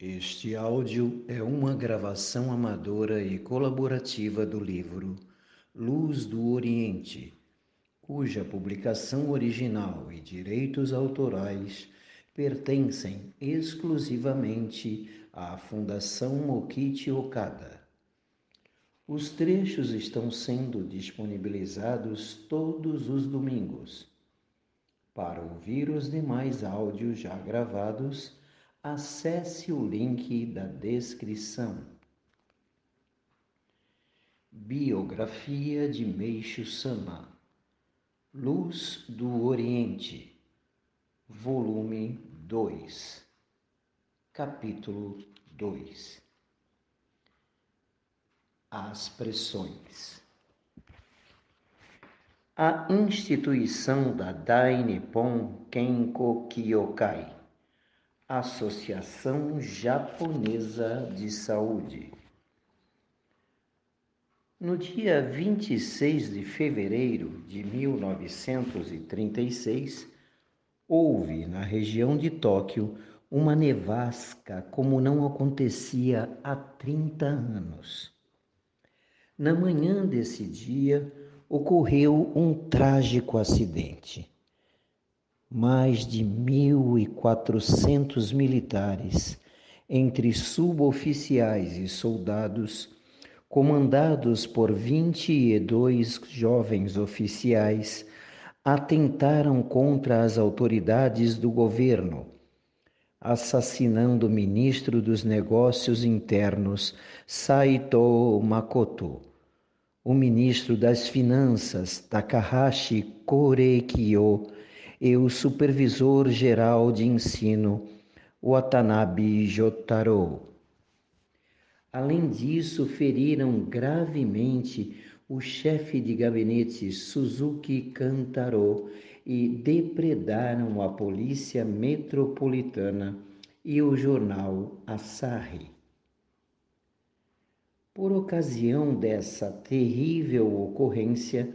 Este áudio é uma gravação amadora e colaborativa do livro Luz do Oriente, cuja publicação original e direitos autorais pertencem exclusivamente à Fundação Mokichi Okada. Os trechos estão sendo disponibilizados todos os domingos. Para ouvir os demais áudios já gravados, acesse o link da descrição. Biografia de Meixo Sama. Luz do Oriente Volume 2 Capítulo 2 As pressões. A instituição da Dai Nippon Kenko Kyokai Associação Japonesa de Saúde. No dia 26 de fevereiro de 1936, houve na região de Tóquio uma nevasca como não acontecia há 30 anos. Na manhã desse dia, ocorreu um trágico acidente mais de 1.400 militares, entre suboficiais e soldados, comandados por 22 jovens oficiais, atentaram contra as autoridades do governo, assassinando o ministro dos Negócios Internos, Saito Makoto, o ministro das Finanças, Takahashi Korekiyo, e o supervisor geral de ensino, Watanabe Jotaro. Além disso, feriram gravemente o chefe de gabinete Suzuki Kantaro e depredaram a polícia metropolitana e o jornal Asahi. Por ocasião dessa terrível ocorrência,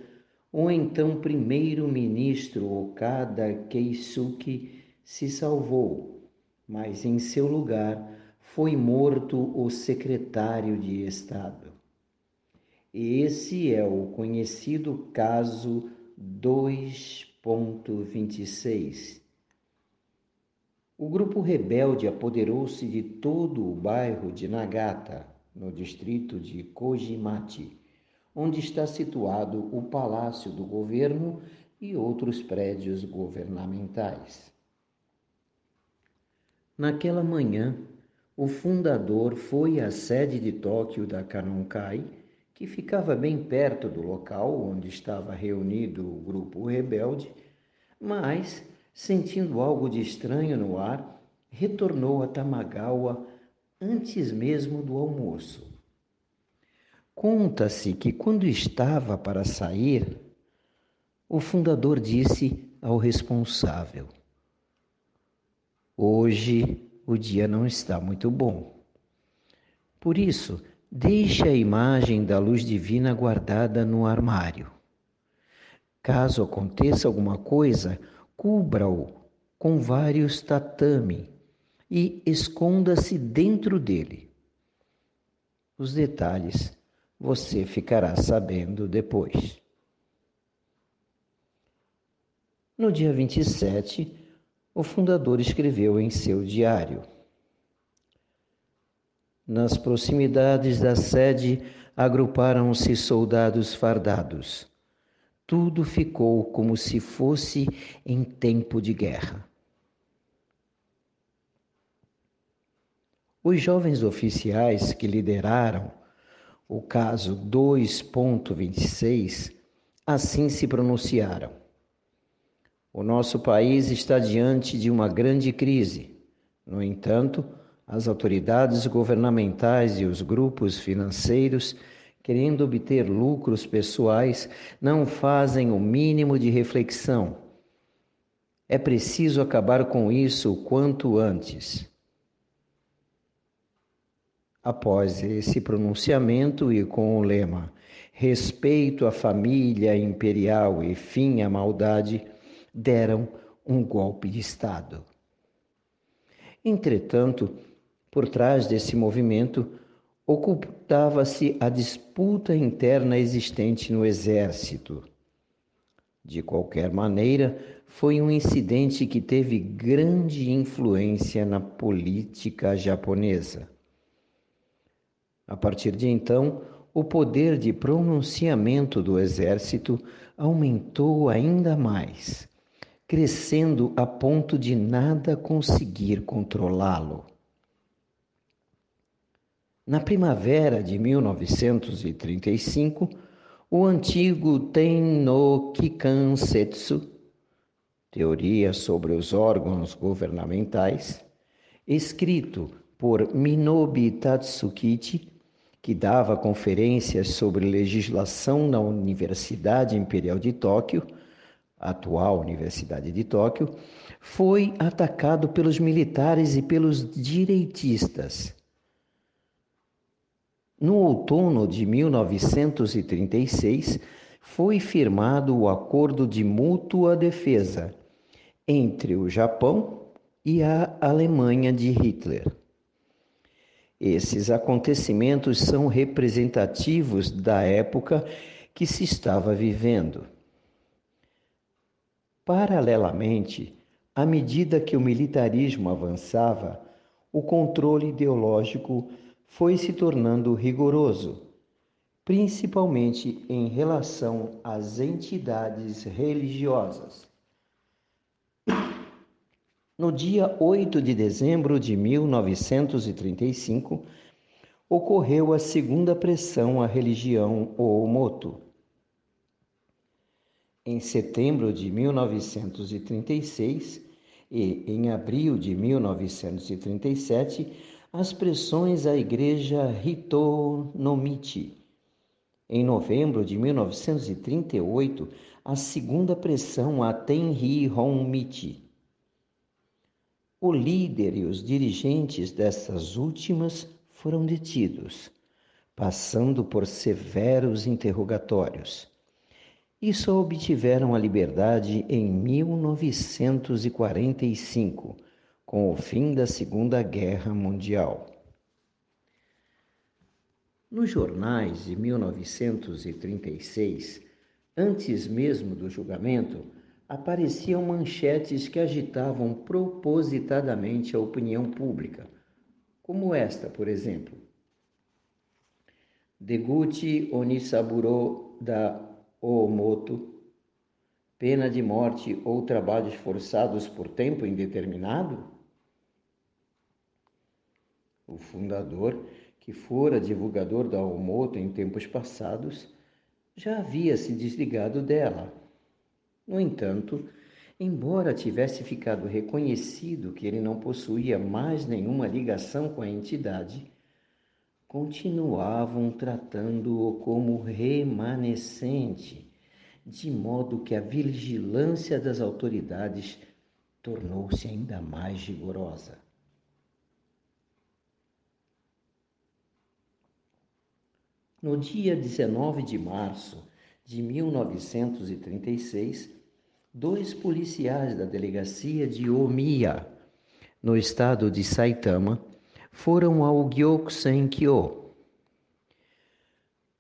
o então primeiro-ministro Okada Keisuke se salvou, mas em seu lugar foi morto o secretário de Estado. Esse é o conhecido caso 2.26. O grupo rebelde apoderou-se de todo o bairro de Nagata, no distrito de Kojimachi onde está situado o Palácio do Governo e outros prédios governamentais. Naquela manhã, o fundador foi à sede de Tóquio da Kanonkai, que ficava bem perto do local onde estava reunido o grupo rebelde, mas, sentindo algo de estranho no ar, retornou a Tamagawa antes mesmo do almoço. Conta-se que quando estava para sair, o fundador disse ao responsável: Hoje o dia não está muito bom. Por isso, deixe a imagem da luz divina guardada no armário. Caso aconteça alguma coisa, cubra-o com vários tatame e esconda-se dentro dele. Os detalhes você ficará sabendo depois. No dia 27, o fundador escreveu em seu diário: Nas proximidades da sede agruparam-se soldados fardados. Tudo ficou como se fosse em tempo de guerra. Os jovens oficiais que lideraram o caso 2.26, assim se pronunciaram. O nosso país está diante de uma grande crise. No entanto, as autoridades governamentais e os grupos financeiros, querendo obter lucros pessoais, não fazem o mínimo de reflexão. É preciso acabar com isso o quanto antes. Após esse pronunciamento e com o lema Respeito à família imperial e fim à maldade, deram um golpe de Estado. Entretanto, Por trás desse movimento, ocultava-se a disputa interna existente no exército. De qualquer maneira, foi um incidente que teve grande influência na política japonesa. A partir de então, o poder de pronunciamento do exército aumentou ainda mais, crescendo a ponto de nada conseguir controlá-lo. Na primavera de 1935, o antigo Ten no Kikansetsu, Teoria sobre os órgãos governamentais, escrito por Minobi Tatsukichi, que dava conferências sobre legislação na Universidade Imperial de Tóquio, atual Universidade de Tóquio, foi atacado pelos militares e pelos direitistas no outono de 1936, foi firmado o Acordo de Mútua Defesa entre o Japão e a Alemanha de Hitler. Esses acontecimentos são representativos da época que se estava vivendo. Paralelamente, à medida que o militarismo avançava, o controle ideológico foi se tornando rigoroso, principalmente em relação às entidades religiosas. No dia 8 de dezembro de 1935, ocorreu a segunda pressão à religião Oomoto. Em setembro de 1936 e em abril de 1937, as pressões à igreja Hitonomichi. Em novembro de 1938, a segunda pressão a Tenri Honmichi. O líder e os dirigentes dessas últimas foram detidos, passando por severos interrogatórios. E só obtiveram a liberdade em 1945 com o fim da Segunda Guerra Mundial. Nos jornais de 1936, antes mesmo do julgamento, apareciam manchetes que agitavam propositadamente a opinião pública, como esta, por exemplo. Deguchi Onisaburo da Oomoto, pena de morte ou trabalhos forçados por tempo indeterminado? o fundador, que fora divulgador da Almoto em tempos passados, já havia se desligado dela. No entanto, embora tivesse ficado reconhecido que ele não possuía mais nenhuma ligação com a entidade, continuavam tratando-o como remanescente, de modo que a vigilância das autoridades tornou-se ainda mais rigorosa. No dia 19 de março de 1936, dois policiais da delegacia de Omiya, no estado de Saitama, foram ao Gyokusenkyo.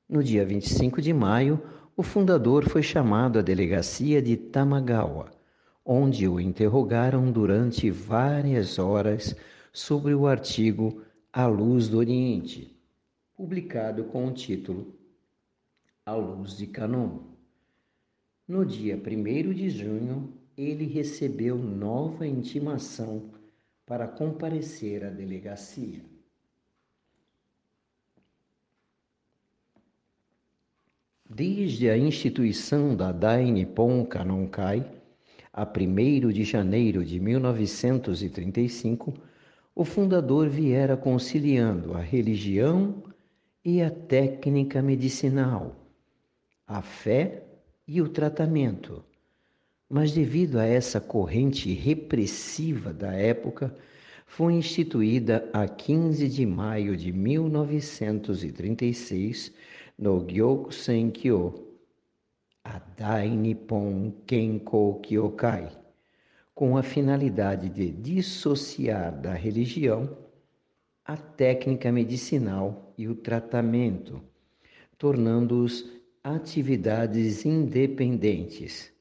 No dia 25 de maio, o fundador foi chamado à delegacia de Tamagawa, onde o interrogaram durante várias horas sobre o artigo A Luz do Oriente publicado com o título A Luz de Canon. No dia 1 de junho, ele recebeu nova intimação para comparecer à delegacia. Desde a instituição da Dai Nippon Kanonkai, a 1 de janeiro de 1935, o fundador viera conciliando a religião e a técnica medicinal, a fé e o tratamento. Mas, devido a essa corrente repressiva da época, foi instituída a 15 de maio de 1936 no Gyokusenkyo, a Dai Nippon Kenko Kyokai, com a finalidade de dissociar da religião a técnica medicinal e o tratamento, tornando-os atividades independentes.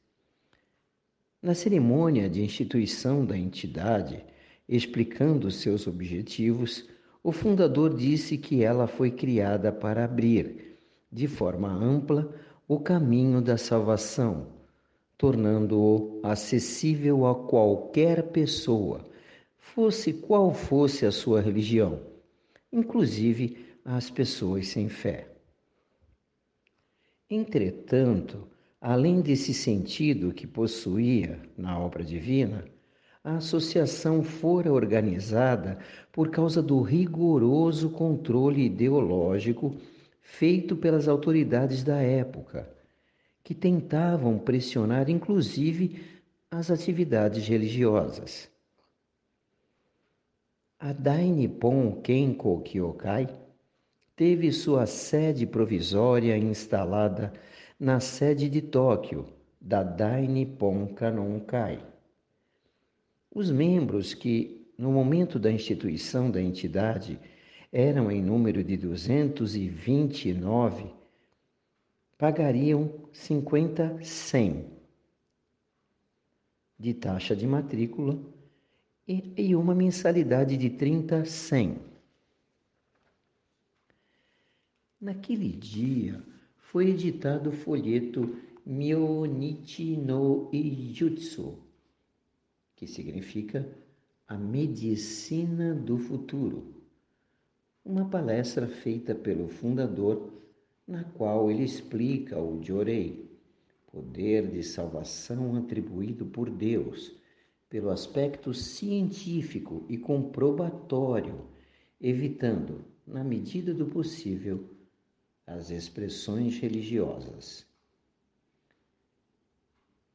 Na cerimônia de instituição da entidade, explicando seus objetivos, o fundador disse que ela foi criada para abrir, de forma ampla, o caminho da salvação, tornando-o acessível a qualquer pessoa, fosse qual fosse a sua religião, inclusive às pessoas sem fé. Entretanto, além desse sentido que possuía na obra divina, a associação fora organizada por causa do rigoroso controle ideológico feito pelas autoridades da época, que tentavam pressionar inclusive as atividades religiosas. A Dainippon Kenko Kyokai teve sua sede provisória instalada na sede de Tóquio da Dai Nippon Kanonkai. Os membros que, no momento da instituição da entidade, eram em número de 229, pagariam 50 100 de taxa de matrícula e, e uma mensalidade de 30 100. Naquele dia foi editado o folheto Myonichi no Ijutsu, que significa a medicina do futuro. Uma palestra feita pelo fundador, na qual ele explica o Jorei, poder de salvação atribuído por Deus, pelo aspecto científico e comprobatório, evitando, na medida do possível, as expressões religiosas.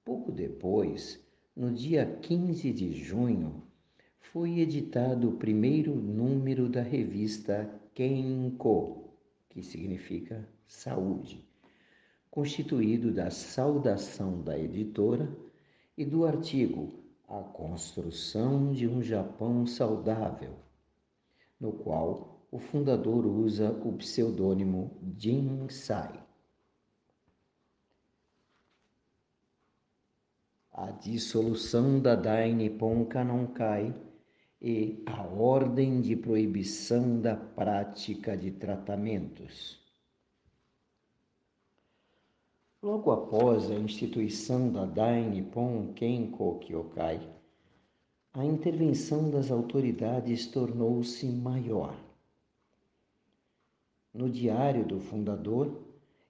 Pouco depois, no dia 15 de junho, foi editado o primeiro número da revista Kenko, que significa saúde, constituído da saudação da editora e do artigo A Construção de um Japão Saudável, no qual o fundador usa o pseudônimo Jin Sai. A dissolução da Dai Nippon Kanonkai e a ordem de proibição da prática de tratamentos. Logo após a instituição da Dai Nippon Kenko Kyokai, a intervenção das autoridades tornou-se maior. No diário do fundador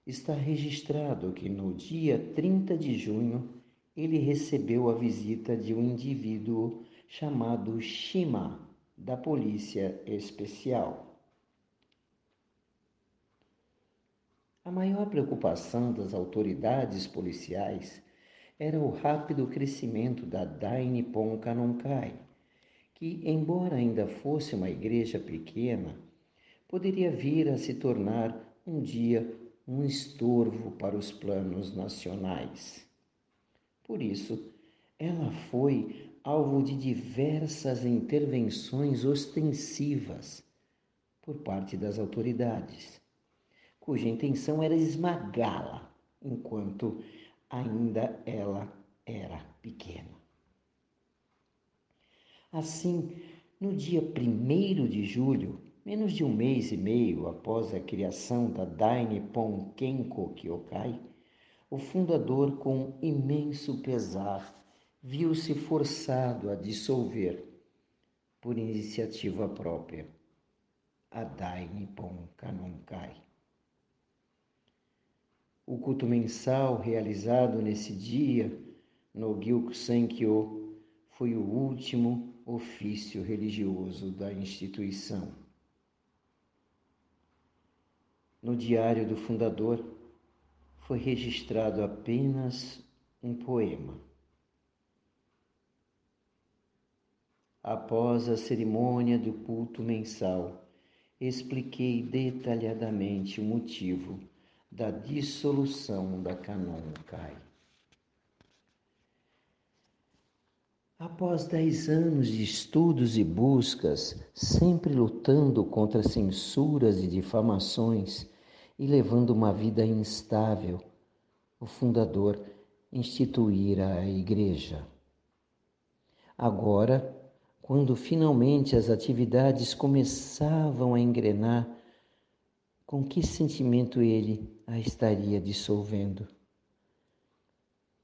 está registrado que no dia 30 de junho ele recebeu a visita de um indivíduo chamado Shima, da Polícia Especial. A maior preocupação das autoridades policiais era o rápido crescimento da Dai Nippon Kanonkai, que, embora ainda fosse uma igreja pequena, poderia vir a se tornar um dia um estorvo para os planos nacionais. Por isso, ela foi alvo de diversas intervenções ostensivas por parte das autoridades, cuja intenção era esmagá-la enquanto ainda ela era pequena. Assim, no dia 1 de julho, Menos de um mês e meio após a criação da Dai Nippon Kenko Kyokai, o fundador, com imenso pesar, viu-se forçado a dissolver, por iniciativa própria, a Dai Nippon Kanonkai. O culto mensal realizado nesse dia no Gyukusenkyo foi o último ofício religioso da instituição. No diário do fundador foi registrado apenas um poema. Após a cerimônia do culto mensal, expliquei detalhadamente o motivo da dissolução da Canon Kai. Após dez anos de estudos e buscas, sempre lutando contra censuras e difamações e levando uma vida instável, o fundador instituíra a igreja. Agora, quando finalmente as atividades começavam a engrenar, com que sentimento ele a estaria dissolvendo?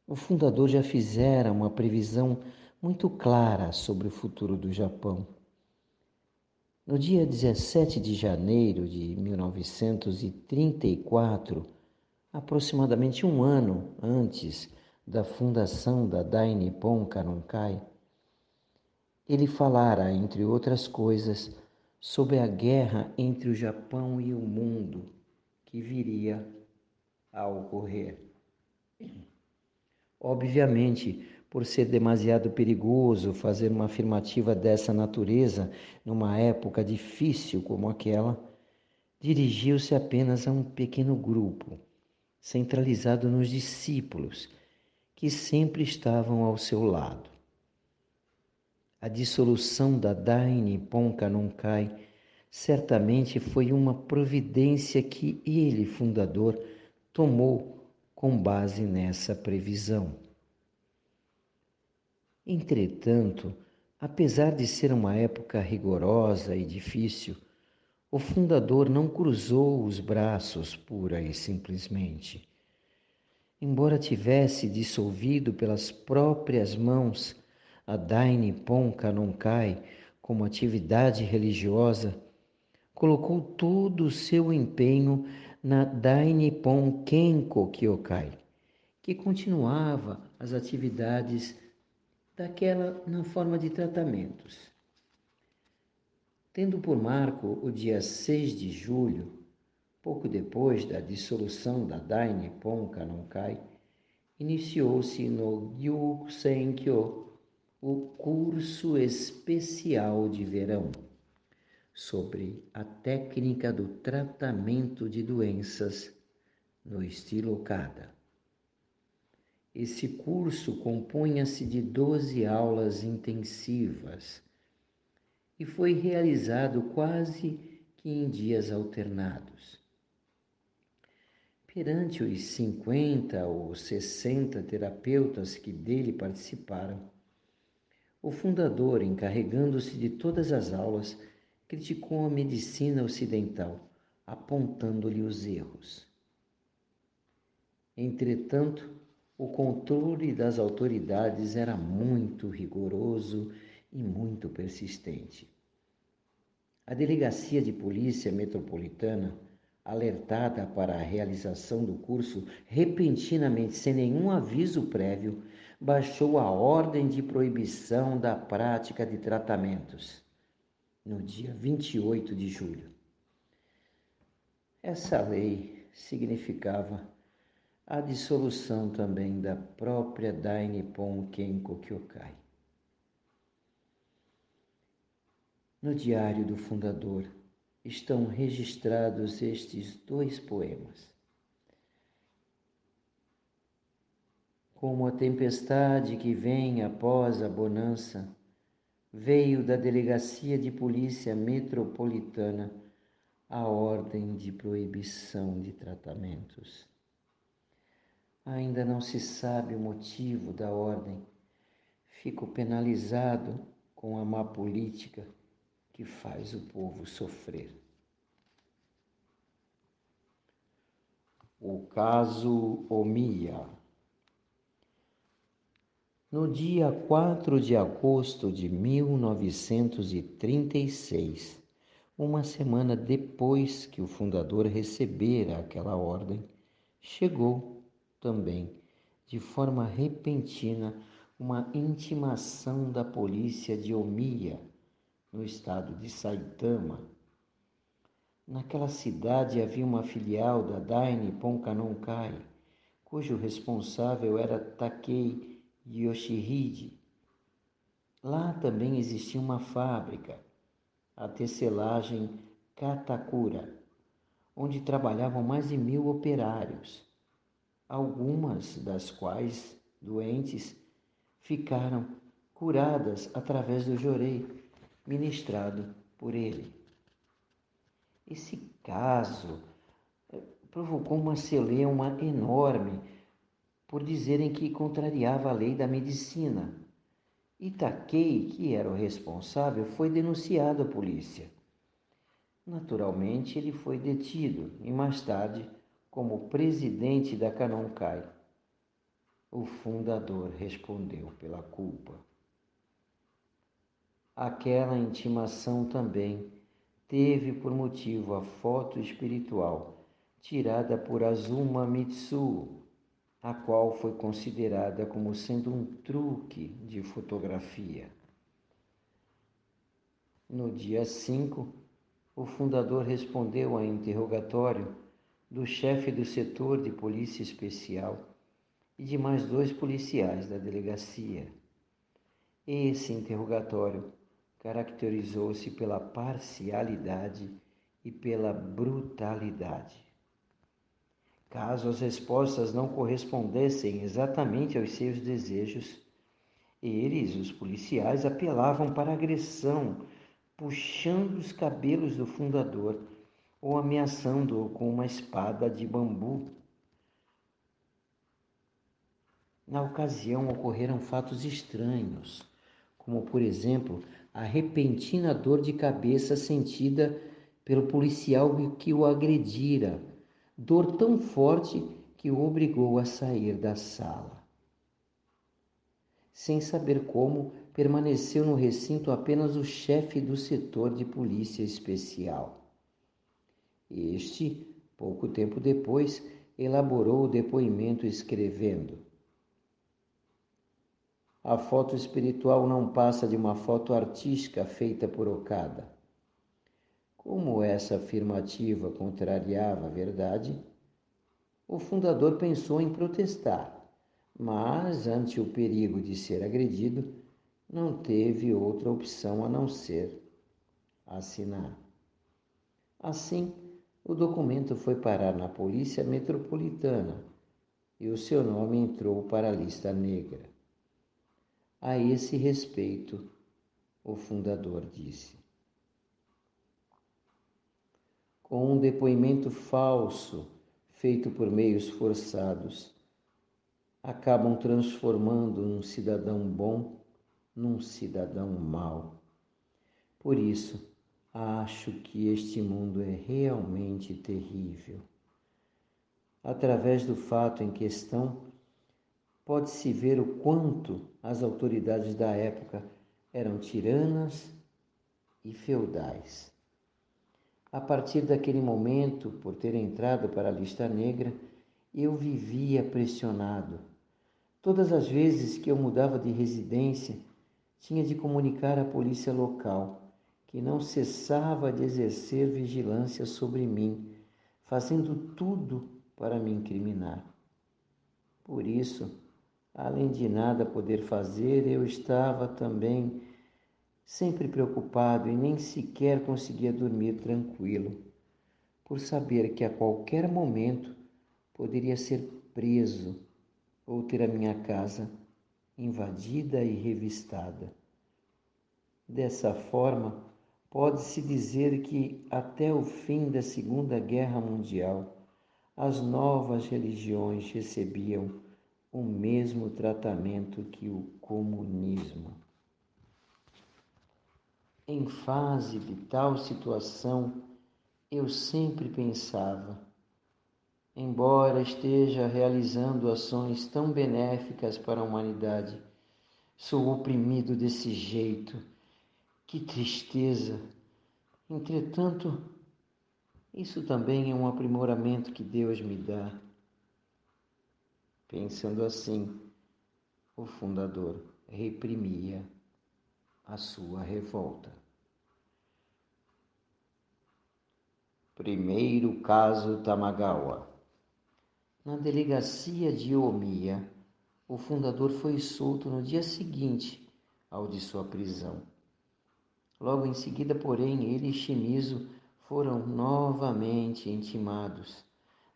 O fundador já fizera uma previsão muito clara sobre o futuro do Japão. No dia 17 de janeiro de 1934, aproximadamente um ano antes da fundação da Dai Nippon Kanonkai, ele falara, entre outras coisas, sobre a guerra entre o Japão e o mundo que viria a ocorrer. Obviamente, por ser demasiado perigoso fazer uma afirmativa dessa natureza numa época difícil como aquela, dirigiu-se apenas a um pequeno grupo, centralizado nos discípulos, que sempre estavam ao seu lado. A dissolução da Dai Nippon Kanonkai certamente foi uma providência que ele, fundador, tomou com base nessa previsão. Entretanto, apesar de ser uma época rigorosa e difícil, o fundador não cruzou os braços pura e simplesmente. Embora tivesse dissolvido pelas próprias mãos a Dai Nippon Kanonkai como atividade religiosa, colocou todo o seu empenho na Dai Nippon Kenko Kyokai, que continuava as atividades daquela na forma de tratamentos. Tendo por marco o dia 6 de julho, pouco depois da dissolução da Dai Nippon Kanonkai, iniciou-se no Gyusenkyo o curso especial de verão sobre a técnica do tratamento de doenças no estilo Kada. Esse curso compunha-se de 12 aulas intensivas e foi realizado quase que em dias alternados. Perante os 50 ou 60 terapeutas que dele participaram, o fundador, encarregando-se de todas as aulas, criticou a medicina ocidental, apontando-lhe os erros. Entretanto, o controle das autoridades era muito rigoroso e muito persistente. A Delegacia de Polícia Metropolitana, alertada para a realização do curso repentinamente sem nenhum aviso prévio, baixou a ordem de proibição da prática de tratamentos no dia 28 de julho. Essa lei significava a dissolução também da própria Dai Nippon Kenko Kyokai. No diário do fundador estão registrados estes dois poemas. Como a tempestade que vem após a bonança, veio da Delegacia de Polícia Metropolitana a ordem de proibição de tratamentos. Ainda não se sabe o motivo da ordem. Fico penalizado com a má política que faz o povo sofrer. O caso Omia. No dia 4 de agosto de 1936, uma semana depois que o fundador recebera aquela ordem, chegou também, de forma repentina, uma intimação da polícia de Omiya, no estado de Saitama. Naquela cidade havia uma filial da Dai Nippon Kanonkai, cujo responsável era Takei Yoshihide. Lá também existia uma fábrica, a tecelagem Katakura, onde trabalhavam mais de mil operários algumas das quais doentes ficaram curadas através do jorei ministrado por ele. Esse caso eh, provocou uma celeuma enorme por dizerem que contrariava a lei da medicina. Itaquei, que era o responsável, foi denunciado à polícia. Naturalmente, ele foi detido e mais tarde, como presidente da Canoncai, o fundador respondeu pela culpa. Aquela intimação também teve por motivo a foto espiritual tirada por Azuma Mitsuo, a qual foi considerada como sendo um truque de fotografia. No dia 5, o fundador respondeu a interrogatório do chefe do setor de polícia especial e de mais dois policiais da delegacia. Esse interrogatório caracterizou-se pela parcialidade e pela brutalidade. Caso as respostas não correspondessem exatamente aos seus desejos, eles, os policiais, apelavam para agressão, puxando os cabelos do fundador ou ameaçando-o com uma espada de bambu. Na ocasião ocorreram fatos estranhos, como por exemplo a repentina dor de cabeça sentida pelo policial que o agredira dor tão forte que o obrigou a sair da sala. Sem saber como, permaneceu no recinto apenas o chefe do setor de polícia especial. Este, pouco tempo depois, elaborou o depoimento escrevendo: A foto espiritual não passa de uma foto artística feita por Okada. Como essa afirmativa contrariava a verdade, o fundador pensou em protestar, mas, ante o perigo de ser agredido, não teve outra opção a não ser assinar. Assim, o documento foi parar na Polícia Metropolitana e o seu nome entrou para a lista negra. A esse respeito, o fundador disse: com um depoimento falso feito por meios forçados, acabam transformando um cidadão bom num cidadão mau. Por isso, acho que este mundo é realmente terrível. Através do fato em questão, pode-se ver o quanto as autoridades da época eram tiranas e feudais. A partir daquele momento, por ter entrado para a lista negra, eu vivia pressionado. Todas as vezes que eu mudava de residência, tinha de comunicar à polícia local, que não cessava de exercer vigilância sobre mim, fazendo tudo para me incriminar. Por isso, além de nada poder fazer, eu estava também sempre preocupado e nem sequer conseguia dormir tranquilo, por saber que a qualquer momento poderia ser preso ou ter a minha casa invadida e revistada. Dessa forma, pode-se dizer que até o fim da Segunda Guerra Mundial, as novas religiões recebiam o mesmo tratamento que o comunismo. Em fase de tal situação, eu sempre pensava, embora esteja realizando ações tão benéficas para a humanidade, sou oprimido desse jeito. Que tristeza! Entretanto, isso também é um aprimoramento que Deus me dá. Pensando assim, o fundador reprimia a sua revolta. Primeiro caso Tamagawa. Na delegacia de Omiya, o fundador foi solto no dia seguinte ao de sua prisão. Logo em seguida, porém, ele e Shimizu foram novamente intimados,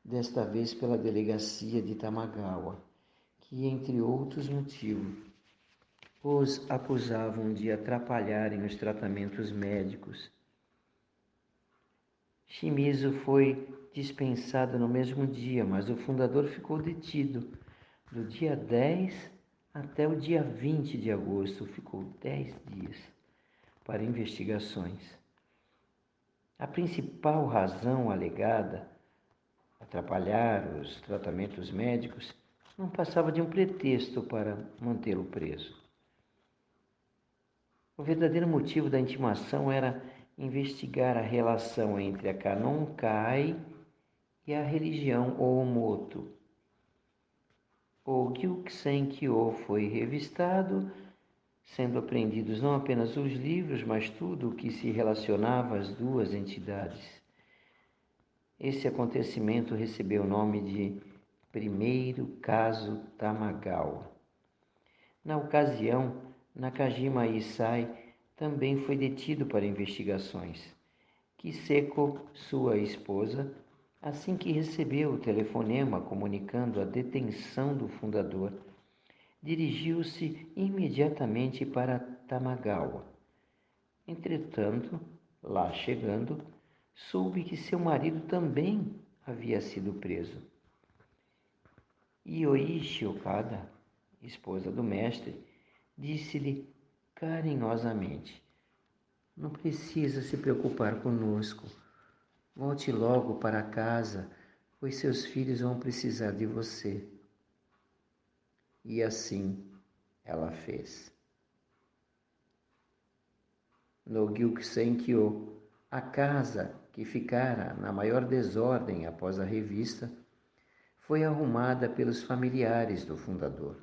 desta vez pela delegacia de Tamagawa, que, entre outros motivos, os acusavam de atrapalharem os tratamentos médicos. Shimizu foi dispensado no mesmo dia, mas o fundador ficou detido do dia 10 até o dia 20 de agosto, ficou 10 dias para investigações. A principal razão alegada, atrapalhar os tratamentos médicos, não passava de um pretexto para mantê-lo preso. O verdadeiro motivo da intimação era investigar a relação entre a Kanonkai e a religião Oomoto. O Gyuksen-kyo foi revistado, sendo apreendidos não apenas os livros, mas tudo o que se relacionava às duas entidades. Esse acontecimento recebeu o nome de Primeiro Caso Tamagawa. Na ocasião, Nakajima Isai também foi detido para investigações. Kiseko, sua esposa, assim que recebeu o telefonema comunicando a detenção do fundador, dirigiu-se imediatamente para Tamagawa. Entretanto, lá chegando, soube que seu marido também havia sido preso. Ioishi Okada, esposa do mestre, disse-lhe carinhosamente: Não precisa se preocupar conosco. Volte logo para casa, pois seus filhos vão precisar de você. E assim ela fez. No Gyuksenkyo, a casa que ficara na maior desordem após a revista, foi arrumada pelos familiares do fundador.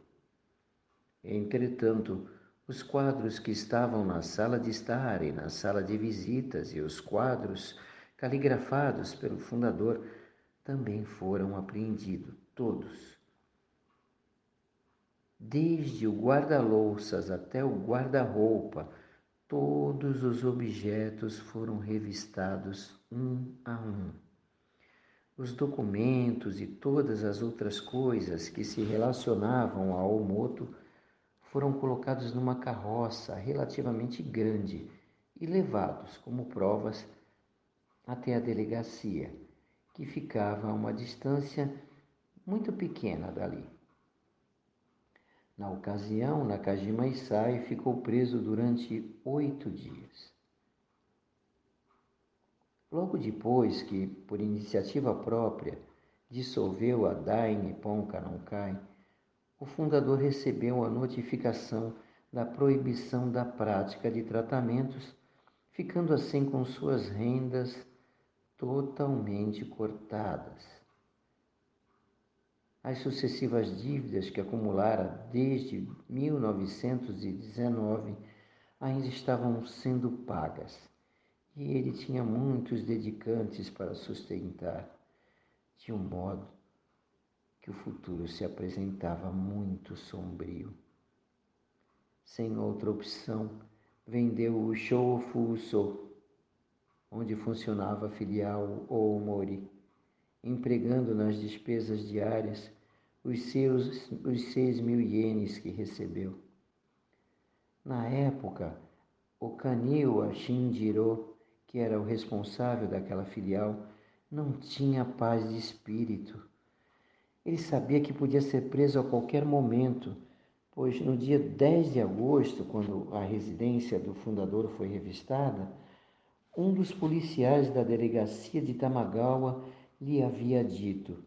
Entretanto, os quadros que estavam na sala de estar e na sala de visitas e os quadros caligrafados pelo fundador também foram apreendidos, todos. Desde o guarda-louças até o guarda-roupa, todos os objetos foram revistados um a um. Os documentos e todas as outras coisas que se relacionavam ao moto foram colocados numa carroça relativamente grande e levados como provas até a delegacia, que ficava a uma distância muito pequena dali. Na ocasião, Nakajima Isai ficou preso durante oito dias. Logo depois que, por iniciativa própria, dissolveu a Dai Nippon Kanonkai, o fundador recebeu a notificação da proibição da prática de tratamentos, ficando assim com suas rendas totalmente cortadas. As sucessivas dívidas que acumulara desde 1919 ainda estavam sendo pagas e ele tinha muitos dedicantes para sustentar, de um modo que o futuro se apresentava muito sombrio. Sem outra opção, vendeu o Shoufuso, onde funcionava a filial Oomori, empregando nas despesas diárias os seus os seis mil ienes que recebeu. Na época, o Kaniwa Shinjiro, que era o responsável daquela filial, não tinha paz de espírito ele sabia que podia ser preso a qualquer momento, pois no dia 10 de agosto, quando a residência do fundador foi revistada, um dos policiais da delegacia de Tamagawa lhe havia dito: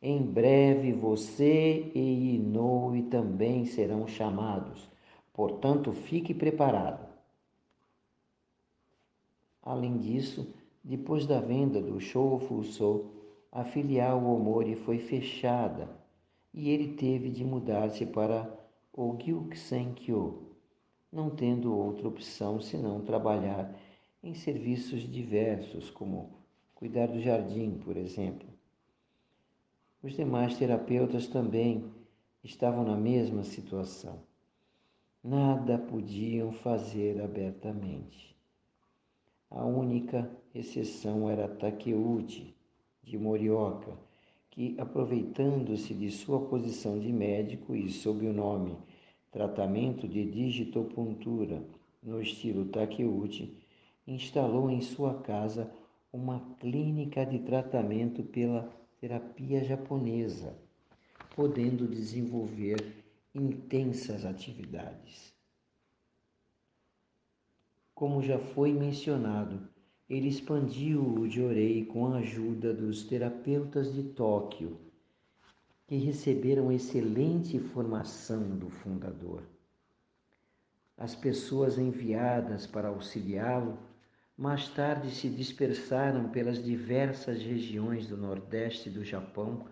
Em breve você e Inoue também serão chamados, portanto fique preparado. Além disso, depois da venda do Shoufuso, a filial Omori foi fechada e ele teve de mudar-se para o Gyuksenkyo, não tendo outra opção senão trabalhar em serviços diversos, como cuidar do jardim, por exemplo. Os demais terapeutas também estavam na mesma situação. Nada podiam fazer abertamente. A única exceção era Takeuchi, de Morioka, que, aproveitando-se de sua posição de médico e sob o nome tratamento de digitopuntura no estilo Takeuchi, instalou em sua casa uma clínica de tratamento pela terapia japonesa, podendo desenvolver intensas atividades. Como já foi mencionado, ele expandiu o Jorei com a ajuda dos terapeutas de Tóquio, que receberam excelente formação do fundador. As pessoas enviadas para auxiliá-lo mais tarde se dispersaram pelas diversas regiões do Nordeste do Japão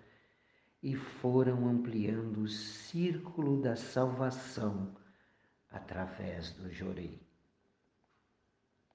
e foram ampliando o círculo da salvação através do Jorei.